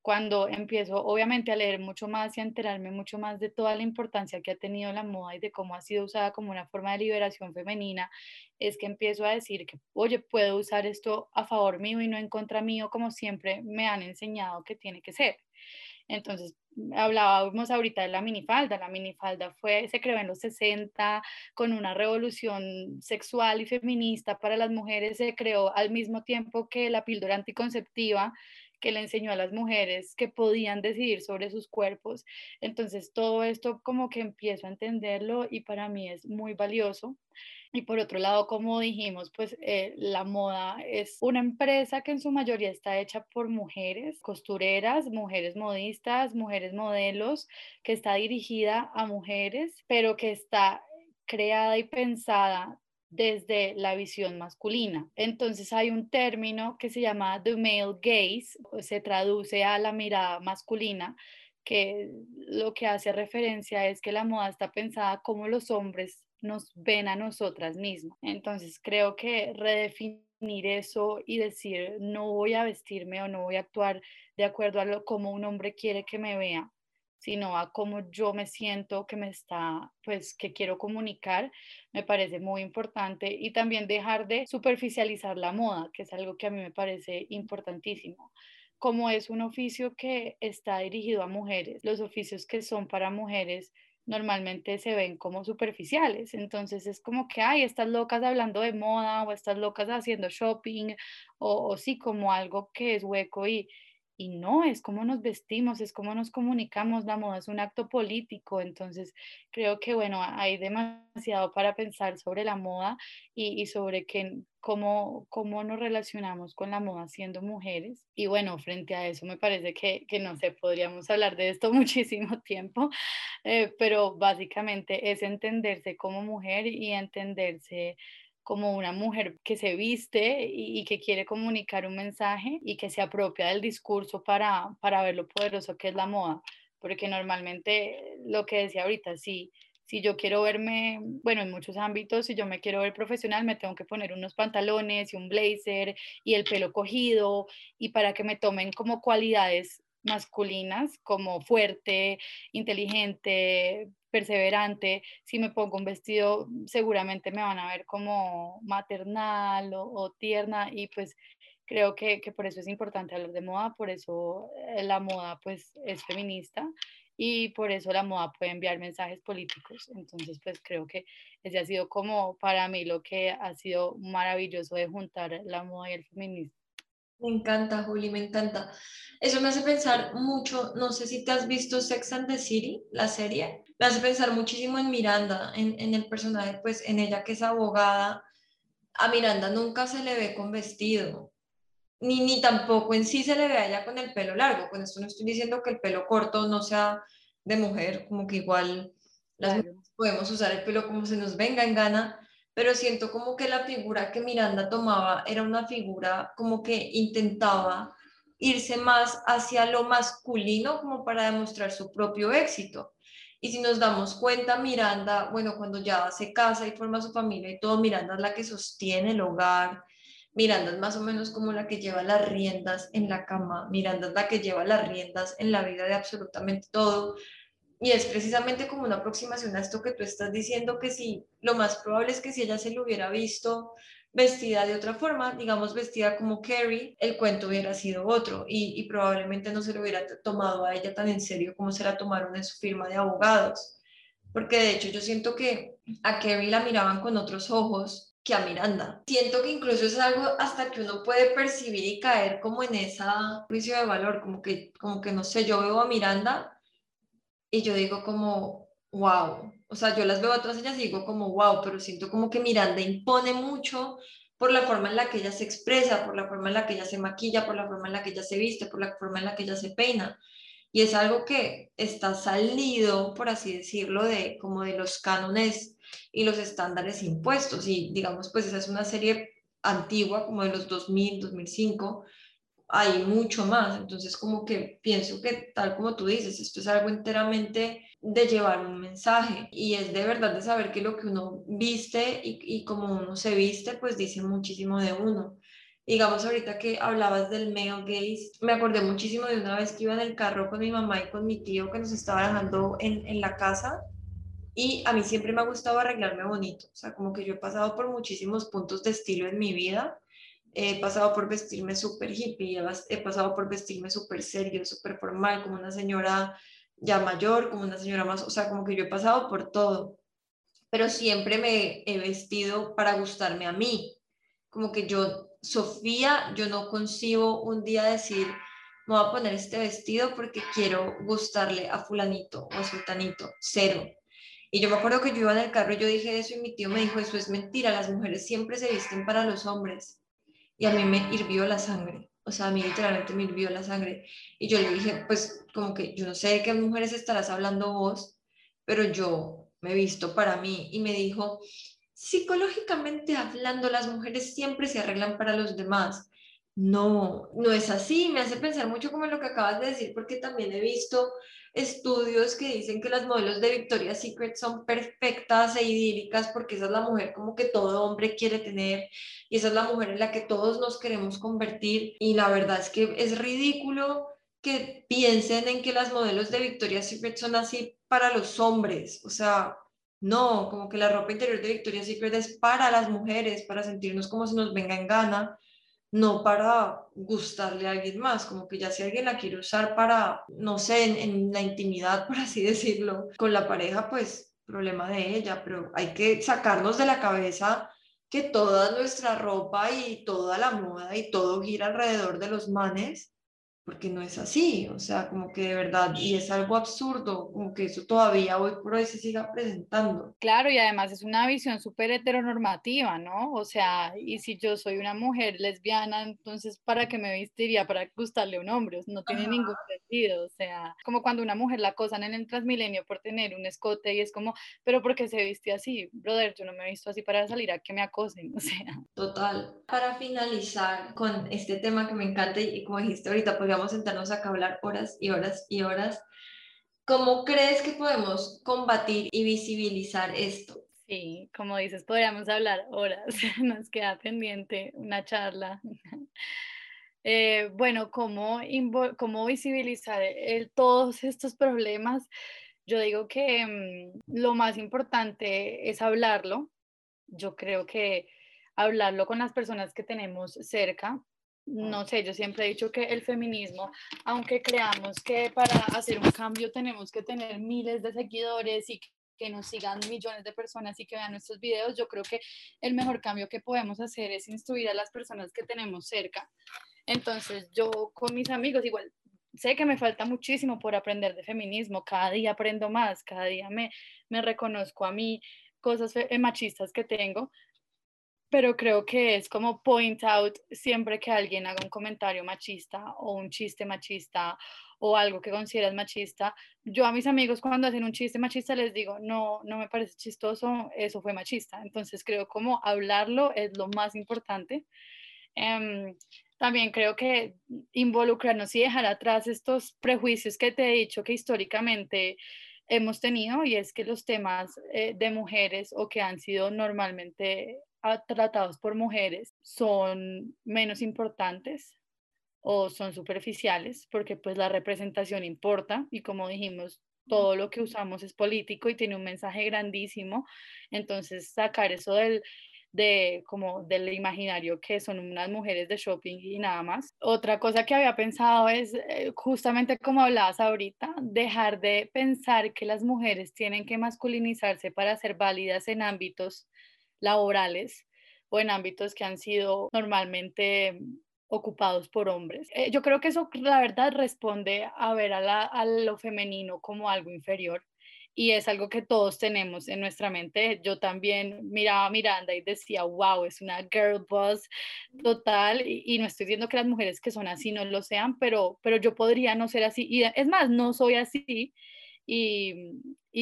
cuando empiezo obviamente a leer mucho más y a enterarme mucho más de toda la importancia que ha tenido la moda y de cómo ha sido usada como una forma de liberación femenina, es que empiezo a decir que, oye, puedo usar esto a favor mío y no en contra mío como siempre me han enseñado que tiene que ser. Entonces, hablábamos ahorita de la minifalda. La minifalda fue, se creó en los 60 con una revolución sexual y feminista para las mujeres. Se creó al mismo tiempo que la píldora anticonceptiva que le enseñó a las mujeres que podían decidir sobre sus cuerpos. Entonces, todo esto como que empiezo a entenderlo y para mí es muy valioso. Y por otro lado, como dijimos, pues eh, la moda es una empresa que en su mayoría está hecha por mujeres, costureras, mujeres modistas, mujeres modelos, que está dirigida a mujeres, pero que está creada y pensada desde la visión masculina. Entonces hay un término que se llama the male gaze, se traduce a la mirada masculina, que lo que hace referencia es que la moda está pensada como los hombres nos ven a nosotras mismas. Entonces creo que redefinir eso y decir no voy a vestirme o no voy a actuar de acuerdo a lo como un hombre quiere que me vea, sino a cómo yo me siento que me está, pues que quiero comunicar, me parece muy importante y también dejar de superficializar la moda, que es algo que a mí me parece importantísimo. Como es un oficio que está dirigido a mujeres, los oficios que son para mujeres normalmente se ven como superficiales. Entonces es como que, hay estas locas hablando de moda o estas locas haciendo shopping o, o sí como algo que es hueco y, y no, es cómo nos vestimos, es cómo nos comunicamos, la moda es un acto político, entonces creo que bueno, hay demasiado para pensar sobre la moda y, sobre que, cómo, cómo nos relacionamos con la moda siendo mujeres. Y bueno, frente a eso me parece que, que no sé, podríamos hablar de esto muchísimo tiempo, eh, pero básicamente es entenderse como mujer y entenderse como una mujer que se viste y, que quiere comunicar un mensaje y que se apropia del discurso para, para ver lo poderoso que es la moda. Porque normalmente lo que decía ahorita, si, si yo quiero verme, bueno, en muchos ámbitos, si yo me quiero ver profesional, me tengo que poner unos pantalones y un blazer y el pelo cogido y para que me tomen como cualidades masculinas como fuerte, inteligente, perseverante, si me pongo un vestido seguramente me van a ver como maternal o, tierna y pues creo que, que, por eso es importante hablar de moda, por eso eh, la moda pues es feminista y por eso la moda puede enviar mensajes políticos. Entonces pues creo que ese ha sido como para mí lo que ha sido maravilloso de juntar la moda y el feminismo. Me encanta, Juli, me encanta. Eso me hace pensar mucho, no sé si te has visto Sex and the City, la serie, me hace pensar muchísimo en Miranda, en, el personaje, pues en ella que es abogada. A Miranda nunca se le ve con vestido, ni, ni tampoco en sí se le ve a ella con el pelo largo. Con esto no estoy diciendo que el pelo corto no sea de mujer, como que igual las podemos usar el pelo como se nos venga en gana, pero siento como que la figura que Miranda tomaba era una figura como que intentaba irse más hacia lo masculino como para demostrar su propio éxito. Y si nos damos cuenta, Miranda, bueno, cuando ya se casa y forma su familia y todo, Miranda es la que sostiene el hogar, Miranda es más o menos como la que lleva las riendas en la cama, Miranda es la que lleva las riendas en la vida de absolutamente todo. Y es precisamente como una aproximación a esto que tú estás diciendo, que si lo más probable es que si ella se lo hubiera visto vestida de otra forma, digamos vestida como Carrie, el cuento hubiera sido otro y, probablemente no se lo hubiera tomado a ella tan en serio como se la tomaron en su firma de abogados. Porque de hecho yo siento que a Carrie la miraban con otros ojos que a Miranda. Siento que incluso es algo hasta que uno puede percibir y caer como en esa juicio de valor, como que, como que no sé, yo veo a Miranda y yo digo como, wow, o sea, yo las veo a todas ellas y digo como, wow, pero siento como que Miranda impone mucho por la forma en la que ella se expresa, por la forma en la que ella se maquilla, por la forma en la que ella se viste, por la forma en la que ella se peina. Y es algo que está salido, por así decirlo, de como de los cánones y los estándares impuestos. Y digamos, pues esa es una serie antigua, como de los 2000, 2005, hay mucho más. Entonces, como que pienso que, tal como tú dices, esto es algo enteramente de llevar un mensaje y es de verdad de saber que lo que uno viste y, y como uno se viste, pues dice muchísimo de uno. Digamos, ahorita que hablabas del male gaze, me acordé muchísimo de una vez que iba en el carro con mi mamá y con mi tío que nos estaba dejando en, en la casa y a mí siempre me ha gustado arreglarme bonito, o sea, como que yo he pasado por muchísimos puntos de estilo en mi vida he pasado por vestirme súper hippie, he pasado por vestirme súper serio, súper formal, como una señora ya mayor, como una señora más, o sea, como que yo he pasado por todo, pero siempre me he vestido para gustarme a mí, como que yo, Sofía, yo no concibo un día decir, me voy a poner este vestido porque quiero gustarle a fulanito o a sultanito, cero. Y yo me acuerdo que yo iba en el carro y yo dije eso y mi tío me dijo, eso es mentira, las mujeres siempre se visten para los hombres y a mí me hirvió la sangre. O sea, a mí literalmente me hirvió la sangre. Y yo le dije, pues como que yo no sé de qué mujeres estarás hablando vos, pero yo me he visto para mí. Y me dijo, psicológicamente hablando, las mujeres siempre se arreglan para los demás. No, no es así. Me hace pensar mucho como lo que acabas de decir, porque también he visto estudios que dicen que las modelos de Victoria's Secret son perfectas e idílicas porque esa es la mujer como que todo hombre quiere tener y esa es la mujer en la que todos nos queremos convertir y la verdad es que es ridículo que piensen en que las modelos de Victoria's Secret son así para los hombres, o sea, no, como que la ropa interior de Victoria's Secret es para las mujeres, para sentirnos como si nos venga en gana no para gustarle a alguien más, como que ya si alguien la quiere usar para, no sé, en, la intimidad, por así decirlo, con la pareja, pues problema de ella, pero hay que sacarnos de la cabeza que toda nuestra ropa y toda la moda y todo gira alrededor de los manes porque no es así, o sea, como que de verdad, y es algo absurdo, como que eso todavía hoy por hoy se siga presentando. Claro, y además es una visión súper heteronormativa, ¿no? O sea, y si yo soy una mujer lesbiana, entonces, ¿para qué me vestiría? Para gustarle a un hombre, no tiene ningún sentido, o sea, como cuando una mujer la acosan en el Transmilenio por tener un escote y es como, pero ¿por qué se viste así? Brother, yo no me he visto así para salir a que me acosen, o sea. Total. Para finalizar con este tema que me encanta y como dijiste ahorita, pues a sentarnos acá a hablar horas y horas y horas. ¿Cómo crees que podemos combatir y visibilizar esto? Sí, como dices, podríamos hablar horas, nos queda pendiente una charla. Eh, bueno, ¿cómo, cómo visibilizar todos estos problemas? Yo digo que mm, lo más importante es hablarlo. Yo creo que hablarlo con las personas que tenemos cerca, no sé, yo siempre he dicho que el feminismo, aunque creamos que para hacer un cambio tenemos que tener miles de seguidores y que nos sigan millones de personas y que vean nuestros videos, yo creo que el mejor cambio que podemos hacer es instruir a las personas que tenemos cerca. Entonces, yo con mis amigos, igual, sé que me falta muchísimo por aprender de feminismo, cada día aprendo más, cada día me, me reconozco a mí cosas machistas que tengo, pero creo que es como point out siempre que alguien haga un comentario machista o un chiste machista o algo que consideras machista. Yo a mis amigos cuando hacen un chiste machista les digo, no, no me parece chistoso, eso fue machista. Entonces creo como hablarlo es lo más importante. Em, también creo que involucrarnos y dejar atrás estos prejuicios que te he dicho que históricamente hemos tenido y es que los temas eh, de mujeres o que han sido normalmente tratados por mujeres son menos importantes o son superficiales porque pues la representación importa y como dijimos todo lo que usamos es político y tiene un mensaje grandísimo entonces sacar eso del de como del imaginario que son unas mujeres de shopping y nada más. Otra cosa que había pensado es eh, justamente como hablabas ahorita, dejar de pensar que las mujeres tienen que masculinizarse para ser válidas en ámbitos laborales o en ámbitos que han sido normalmente ocupados por hombres. Eh, yo creo que eso la verdad responde a ver a, a lo femenino como algo inferior y es algo que todos tenemos en nuestra mente. Yo también miraba a Miranda y decía, wow, es una girl boss total y, no estoy diciendo que las mujeres que son así no lo sean, pero, pero yo podría no ser así. Y es más, no soy así y,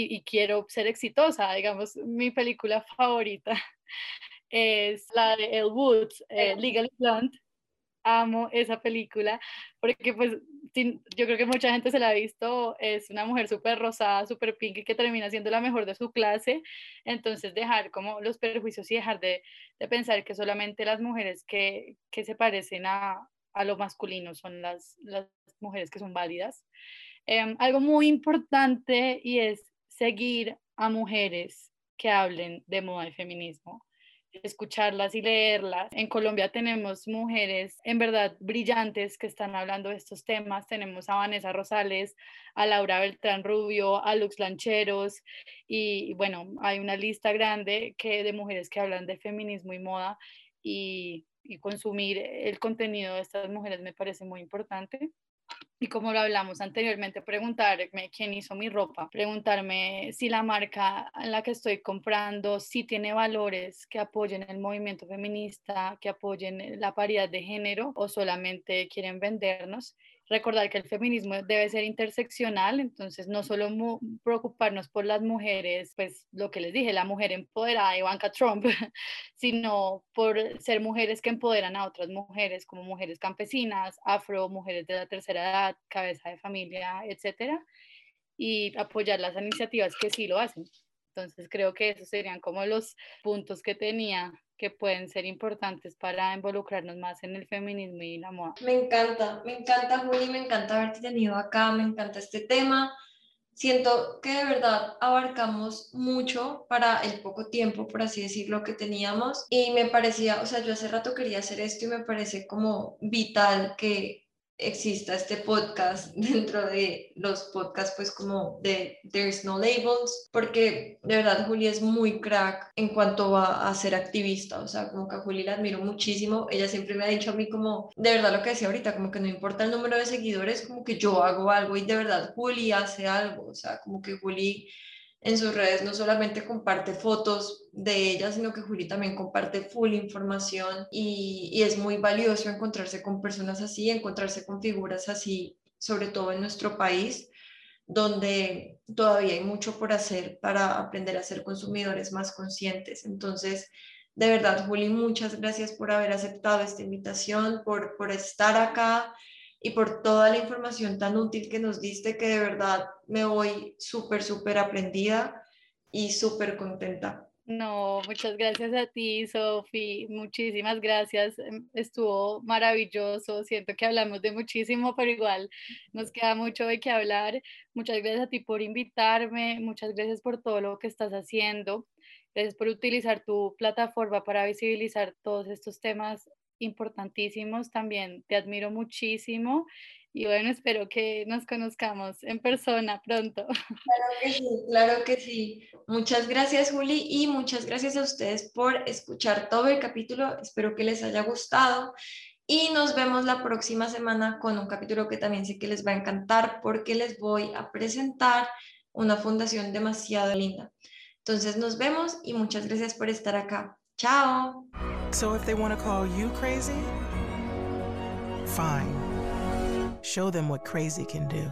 y, quiero ser exitosa. Digamos, mi película favorita es la de El Woods, eh, Legal Blonde amo esa película porque pues yo creo que mucha gente se la ha visto, es una mujer súper rosada, súper pink que termina siendo la mejor de su clase, entonces dejar como los perjuicios y dejar de, de pensar que solamente las mujeres que, que se parecen a, a, lo masculino son las, las mujeres que son válidas. Em, algo muy importante y es seguir a mujeres que hablen de moda y feminismo escucharlas y leerlas. En Colombia tenemos mujeres en verdad brillantes que están hablando de estos temas. Tenemos a Vanessa Rosales, a Laura Beltrán Rubio, a Lux Lancheros y, bueno, hay una lista grande que, de mujeres que hablan de feminismo y moda y, y consumir el contenido de estas mujeres me parece muy importante. Y como lo hablamos anteriormente, preguntarme quién hizo mi ropa, preguntarme si la marca en la que estoy comprando sí tiene valores que apoyen el movimiento feminista, que apoyen la paridad de género o solamente quieren vendernos recordar que el feminismo debe ser interseccional, entonces no solo preocuparnos por las mujeres, pues lo que les dije, la mujer empoderada, Ivanka Trump, sino por ser mujeres que empoderan a otras mujeres, como mujeres campesinas, afro, mujeres de la tercera edad, cabeza de familia, etcétera, y apoyar las iniciativas que sí lo hacen. Entonces creo que esos serían como los puntos que tenía que pueden ser importantes para involucrarnos más en el feminismo y la moda. Me encanta, me encanta Juli, me encanta haberte tenido acá, me encanta este tema. Siento que de verdad abarcamos mucho para el poco tiempo, por así decirlo, que teníamos y me parecía, o sea, yo hace rato quería hacer esto y me parece como vital que exista este podcast dentro de los podcasts pues como de There's No Labels porque de verdad Juli es muy crack en cuanto va a ser activista o sea como que a Juli la admiro muchísimo. Ella siempre me ha dicho a mí como de verdad lo que decía ahorita como que no importa el número de seguidores como que yo hago algo y de verdad Juli hace algo o sea como que Juli en sus redes no solamente comparte fotos de ella, sino que Juli también comparte full información y, y, es muy valioso encontrarse con personas así, encontrarse con figuras así, sobre todo en nuestro país, donde todavía hay mucho por hacer para aprender a ser consumidores más conscientes. Entonces, de verdad, Juli, muchas gracias por haber aceptado esta invitación, por, por estar acá y por toda la información tan útil que nos diste, que de verdad me voy súper, súper aprendida y súper contenta. No, muchas gracias a ti, Sofi. Muchísimas gracias. Em, estuvo maravilloso. Siento que hablamos de muchísimo, pero igual nos queda mucho de qué hablar. Muchas gracias a ti por invitarme. Muchas gracias por todo lo que estás haciendo. Gracias por utilizar tu plataforma para visibilizar todos estos temas importantísimos, también te admiro muchísimo y bueno, espero que nos conozcamos en persona pronto. Claro que sí, claro que sí. Muchas gracias Juli y muchas gracias a ustedes por escuchar todo el capítulo. Espero que les haya gustado y nos vemos la próxima semana con un capítulo que también sé que les va a encantar porque les voy a presentar una fundación demasiado linda. Entonces nos vemos y muchas gracias por estar acá. Chao. So if they want to call you crazy, fine. Show them what crazy can do.